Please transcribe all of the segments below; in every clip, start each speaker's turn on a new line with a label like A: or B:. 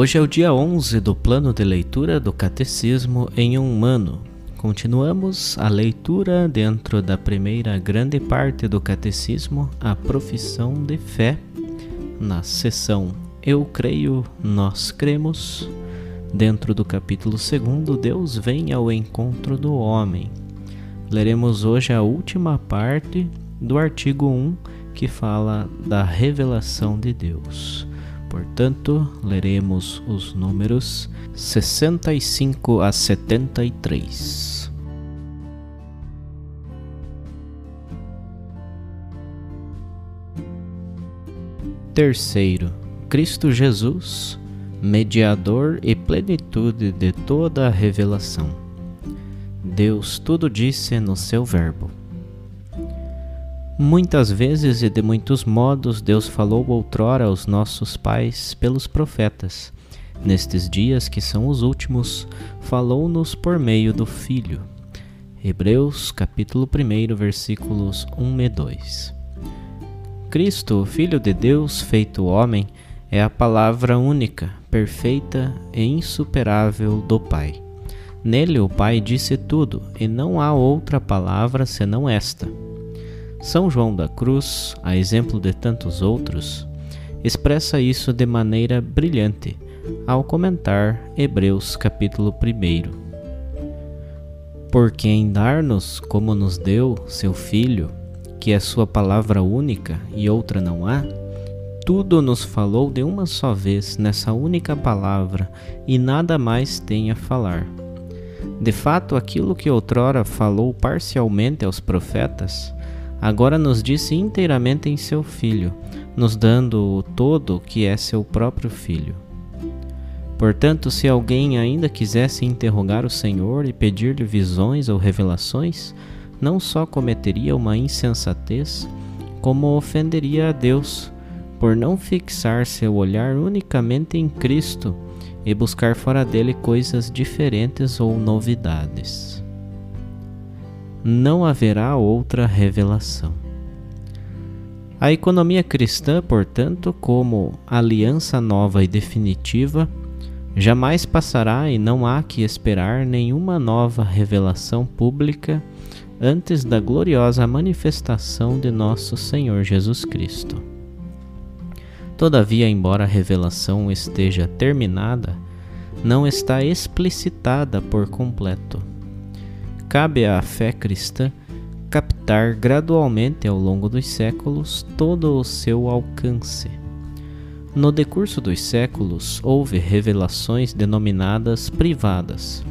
A: Hoje é o dia 11 do plano de leitura do Catecismo em um ano. Continuamos a leitura dentro da primeira grande parte do Catecismo, a profissão de fé, na seção Eu creio, nós cremos. Dentro do capítulo 2, Deus vem ao encontro do homem. Leremos hoje a última parte do artigo 1 que fala da revelação de Deus. Portanto, leremos os números 65 a 73. Terceiro, Cristo Jesus, mediador e plenitude de toda a revelação. Deus tudo disse no seu Verbo. Muitas vezes e de muitos modos Deus falou outrora aos nossos pais pelos profetas. Nestes dias que são os últimos, falou-nos por meio do Filho. Hebreus capítulo 1, versículos 1 e 2. Cristo, Filho de Deus feito homem, é a palavra única, perfeita e insuperável do Pai. Nele o Pai disse tudo, e não há outra palavra senão esta são João da Cruz, a exemplo de tantos outros, expressa isso de maneira brilhante ao comentar Hebreus capítulo 1. Porque em dar-nos como nos deu seu Filho, que é sua palavra única e outra não há, tudo nos falou de uma só vez nessa única palavra e nada mais tem a falar. De fato, aquilo que outrora falou parcialmente aos profetas, agora nos disse inteiramente em seu Filho, nos dando o todo que é seu próprio Filho. Portanto, se alguém ainda quisesse interrogar o Senhor e pedir-lhe visões ou revelações, não só cometeria uma insensatez, como ofenderia a Deus, por não fixar seu olhar unicamente em Cristo e buscar fora dele coisas diferentes ou novidades não haverá outra revelação. A economia cristã, portanto, como aliança nova e definitiva, jamais passará e não há que esperar nenhuma nova revelação pública antes da gloriosa manifestação de nosso Senhor Jesus Cristo. Todavia, embora a revelação esteja terminada, não está explicitada por completo cabe à fé cristã captar gradualmente ao longo dos séculos todo o seu alcance. No decurso dos séculos, houve revelações denominadas privadas,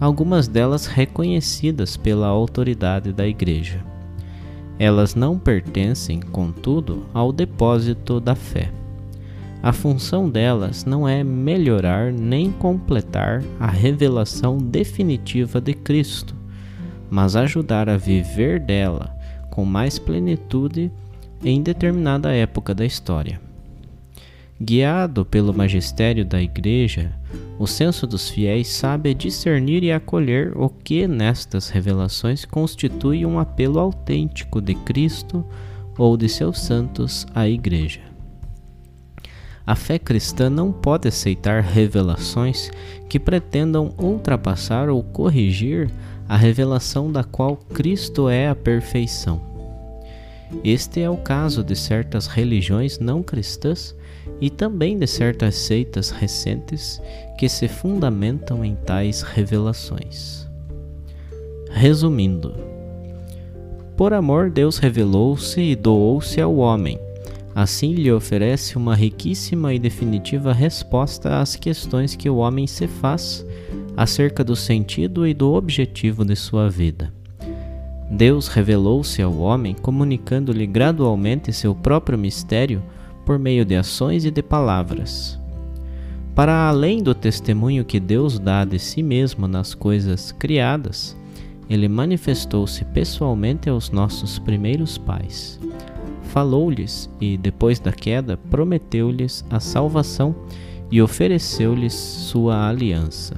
A: algumas delas reconhecidas pela autoridade da Igreja. Elas não pertencem, contudo, ao depósito da fé. A função delas não é melhorar nem completar a revelação definitiva de Cristo, mas ajudar a viver dela com mais plenitude em determinada época da história. Guiado pelo magistério da Igreja, o senso dos fiéis sabe discernir e acolher o que nestas revelações constitui um apelo autêntico de Cristo ou de seus santos à Igreja. A fé cristã não pode aceitar revelações que pretendam ultrapassar ou corrigir a revelação da qual Cristo é a perfeição. Este é o caso de certas religiões não cristãs e também de certas seitas recentes que se fundamentam em tais revelações. Resumindo, por amor, Deus revelou-se e doou-se ao homem. Assim lhe oferece uma riquíssima e definitiva resposta às questões que o homem se faz acerca do sentido e do objetivo de sua vida. Deus revelou-se ao homem, comunicando-lhe gradualmente seu próprio mistério por meio de ações e de palavras. Para além do testemunho que Deus dá de si mesmo nas coisas criadas, ele manifestou-se pessoalmente aos nossos primeiros pais. Falou-lhes e, depois da queda, prometeu-lhes a salvação e ofereceu-lhes sua aliança.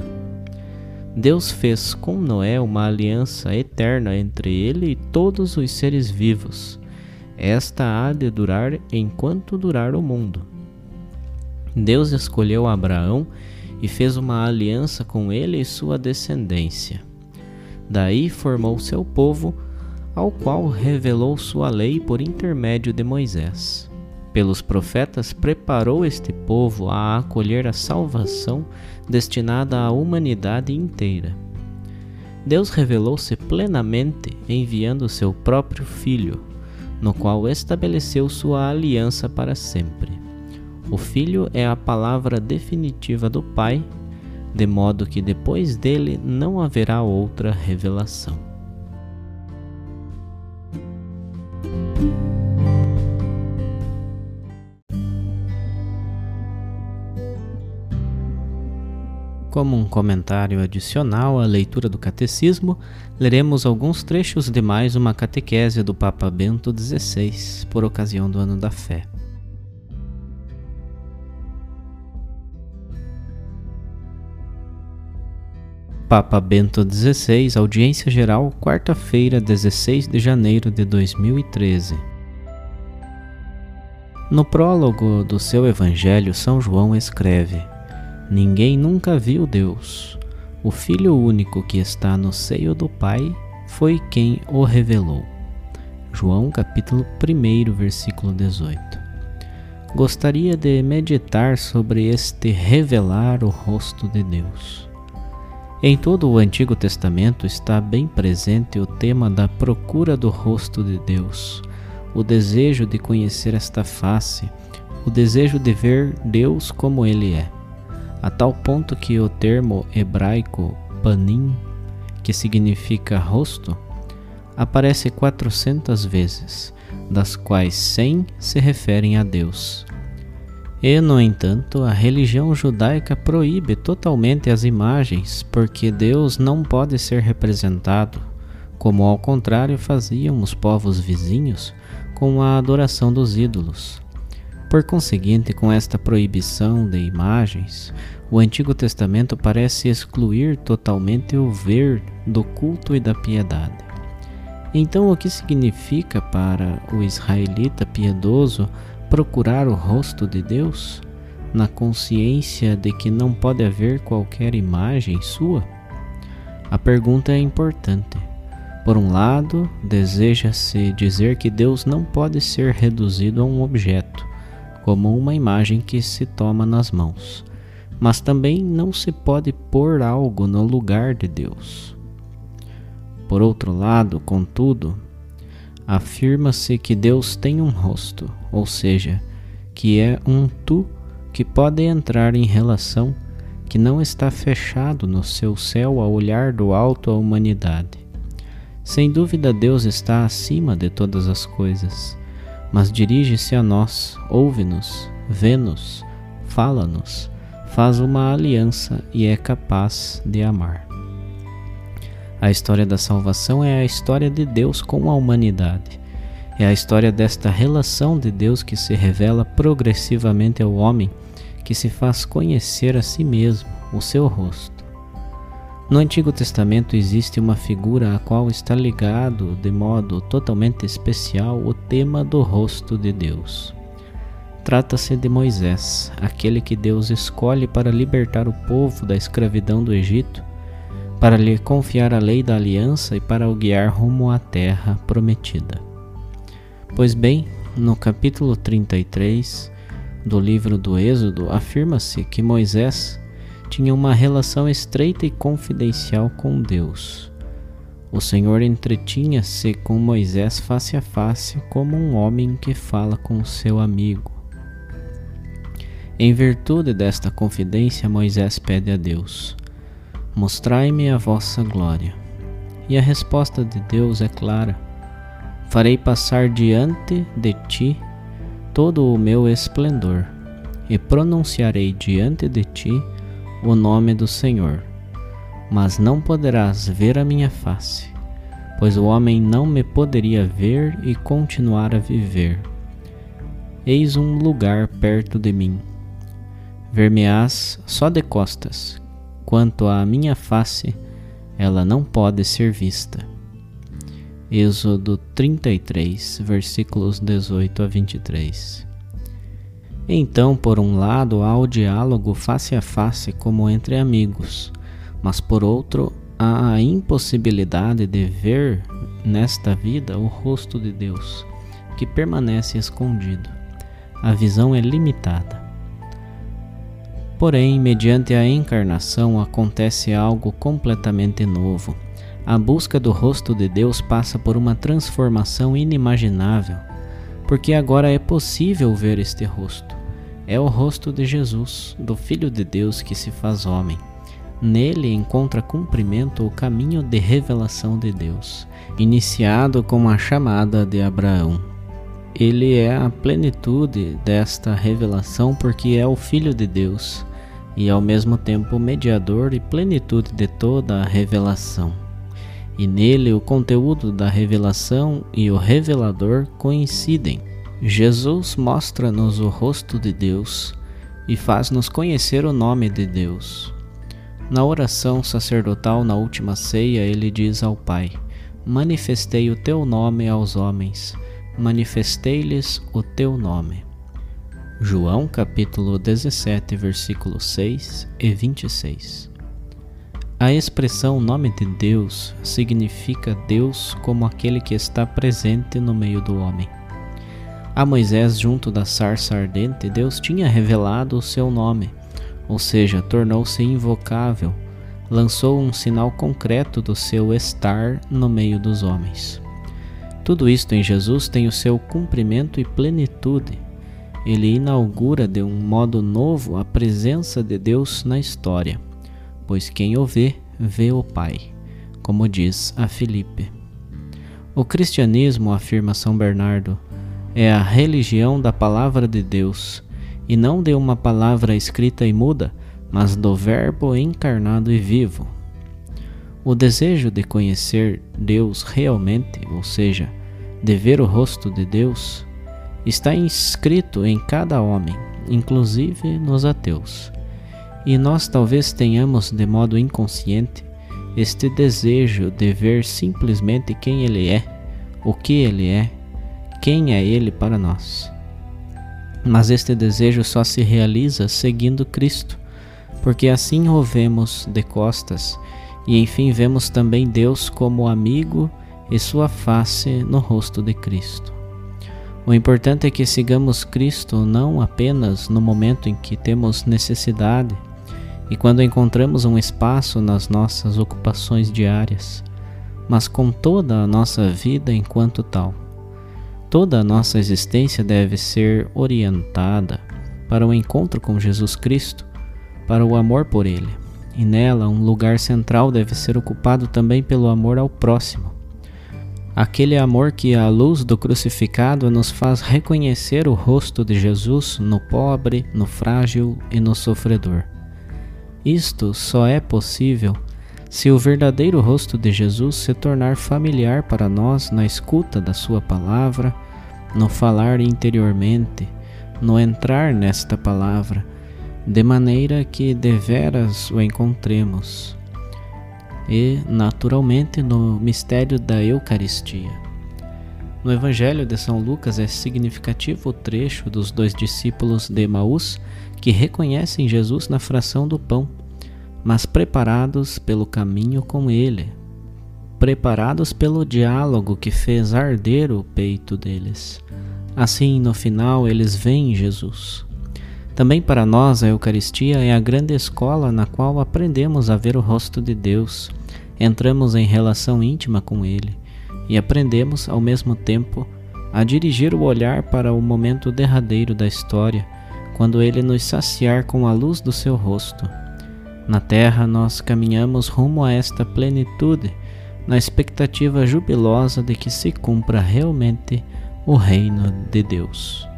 A: Deus fez com Noé uma aliança eterna entre ele e todos os seres vivos. Esta há de durar enquanto durar o mundo. Deus escolheu Abraão e fez uma aliança com ele e sua descendência. Daí formou seu povo, ao qual revelou sua lei por intermédio de Moisés. Pelos profetas preparou este povo a acolher a salvação destinada à humanidade inteira. Deus revelou-se plenamente enviando seu próprio Filho, no qual estabeleceu sua aliança para sempre. O Filho é a palavra definitiva do Pai de modo que depois dele não haverá outra revelação. Como um comentário adicional à leitura do Catecismo, leremos alguns trechos de mais uma catequese do Papa Bento XVI, por ocasião do Ano da Fé. Papa Bento XVI, audiência geral, quarta-feira, 16 de janeiro de 2013. No prólogo do seu Evangelho, São João escreve: Ninguém nunca viu Deus. O Filho único que está no seio do Pai foi quem o revelou. João capítulo 1, versículo 18. Gostaria de meditar sobre este revelar o rosto de Deus. Em todo o Antigo Testamento está bem presente o tema da procura do rosto de Deus, o desejo de conhecer esta face, o desejo de ver Deus como Ele é, a tal ponto que o termo hebraico panim, que significa rosto, aparece 400 vezes, das quais 100 se referem a Deus e, no entanto, a religião judaica proíbe totalmente as imagens, porque Deus não pode ser representado, como ao contrário faziam os povos vizinhos com a adoração dos ídolos. Por conseguinte, com esta proibição de imagens, o Antigo Testamento parece excluir totalmente o ver do culto e da piedade. Então, o que significa para o israelita piedoso procurar o rosto de Deus, na consciência de que não pode haver qualquer imagem sua? A pergunta é importante. Por um lado, deseja-se dizer que Deus não pode ser reduzido a um objeto, como uma imagem que se toma nas mãos, mas também não se pode pôr algo no lugar de Deus. Por outro lado, contudo, afirma-se que Deus tem um rosto, ou seja, que é um tu que pode entrar em relação, que não está fechado no seu céu a olhar do alto à humanidade. Sem dúvida, Deus está acima de todas as coisas, mas dirige-se a nós, ouve-nos, vê-nos, fala-nos, faz uma aliança e é capaz de amar. A história da salvação é a história de Deus com a humanidade. É a história desta relação de Deus que se revela progressivamente ao homem, que se faz conhecer a si mesmo, o seu rosto. No Antigo Testamento existe uma figura a qual está ligado de modo totalmente especial o tema do rosto de Deus. Trata-se de Moisés, aquele que Deus escolhe para libertar o povo da escravidão do Egito para lhe confiar a lei da aliança e para o guiar rumo à terra prometida. Pois bem, no capítulo 33 do livro do Êxodo, afirma-se que Moisés tinha uma relação estreita e confidencial com Deus. O Senhor entretinha-se com Moisés face a face, como um homem que fala com seu amigo. Em virtude desta confidência, Moisés pede a Deus: Mostrai-me a vossa glória. E a resposta de Deus é clara: Farei passar diante de ti todo o meu esplendor, e pronunciarei diante de ti o nome do Senhor. Mas não poderás ver a minha face, pois o homem não me poderia ver e continuar a viver. Eis um lugar perto de mim ver-me-ás só de costas, quanto à minha face, ela não pode ser vista. Êxodo 33, versículos 18 a 23. Então, por um lado, há o diálogo face a face como entre amigos, mas por outro, há a impossibilidade de ver nesta vida o rosto de Deus, que permanece escondido. A visão é limitada. Porém, mediante a encarnação acontece algo completamente novo. A busca do rosto de Deus passa por uma transformação inimaginável, porque agora é possível ver este rosto. É o rosto de Jesus, do Filho de Deus que se faz homem. Nele encontra cumprimento o caminho de revelação de Deus, iniciado com a chamada de Abraão. Ele é a plenitude desta revelação porque é o Filho de Deus e ao mesmo tempo mediador e plenitude de toda a revelação. E nele o conteúdo da revelação e o revelador coincidem. Jesus mostra-nos o rosto de Deus e faz-nos conhecer o nome de Deus. Na oração sacerdotal na última ceia, ele diz ao Pai: Manifestei o teu nome aos homens, manifestei-lhes o teu nome. João capítulo 17, versículos 6 e 26. A expressão nome de Deus significa Deus como aquele que está presente no meio do homem. A Moisés, junto da sarça ardente, Deus tinha revelado o seu nome, ou seja, tornou-se invocável, lançou um sinal concreto do seu estar no meio dos homens. Tudo isto em Jesus tem o seu cumprimento e plenitude ele inaugura de um modo novo a presença de Deus na história, pois quem o vê, vê o Pai, como diz a Filipe. O cristianismo, afirma São Bernardo, é a religião da palavra de Deus, e não de uma palavra escrita e muda, mas do Verbo encarnado e vivo. O desejo de conhecer Deus realmente, ou seja, de ver o rosto de Deus, está inscrito em cada homem, inclusive nos ateus. E nós talvez tenhamos, de modo inconsciente, este desejo de ver simplesmente quem Ele é, o que Ele é, quem é Ele para nós. Mas este desejo só se realiza seguindo Cristo, porque assim o vemos de costas e enfim vemos também Deus como amigo e sua face no rosto de Cristo. O importante é que sigamos Cristo não apenas no momento em que temos necessidade e quando encontramos um espaço nas nossas ocupações diárias, mas com toda a nossa vida enquanto tal. Toda a nossa existência deve ser orientada para o encontro com Jesus Cristo, para o amor por Ele, e nela um lugar central deve ser ocupado também pelo amor ao próximo Aquele amor que, à luz do crucificado, nos faz reconhecer o rosto de Jesus no pobre, no frágil e no sofredor. Isto só é possível se o verdadeiro rosto de Jesus se tornar familiar para nós na escuta da Sua palavra, no falar interiormente, no entrar nesta palavra, de maneira que deveras o encontremos e, naturalmente, no mistério da Eucaristia. No Evangelho de São Lucas é significativo o trecho dos dois discípulos de Emaús que reconhecem Jesus na fração do pão, mas preparados pelo caminho com ele, preparados pelo diálogo que fez arder o peito deles. Assim, no final, eles veem Jesus. Também para nós, a Eucaristia é a grande escola na qual aprendemos a ver o rosto de Deus, entramos em relação íntima com Ele e aprendemos, ao mesmo tempo, a dirigir o olhar para o momento derradeiro da história, quando Ele nos saciar com a luz do seu rosto. Na terra, nós caminhamos rumo a esta plenitude, na expectativa jubilosa de que se cumpra realmente o reino de Deus.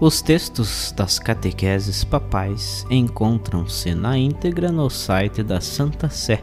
A: Os textos das catequeses papais encontram-se na íntegra no site da Santa Sé,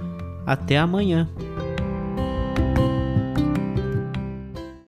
A: Até amanhã!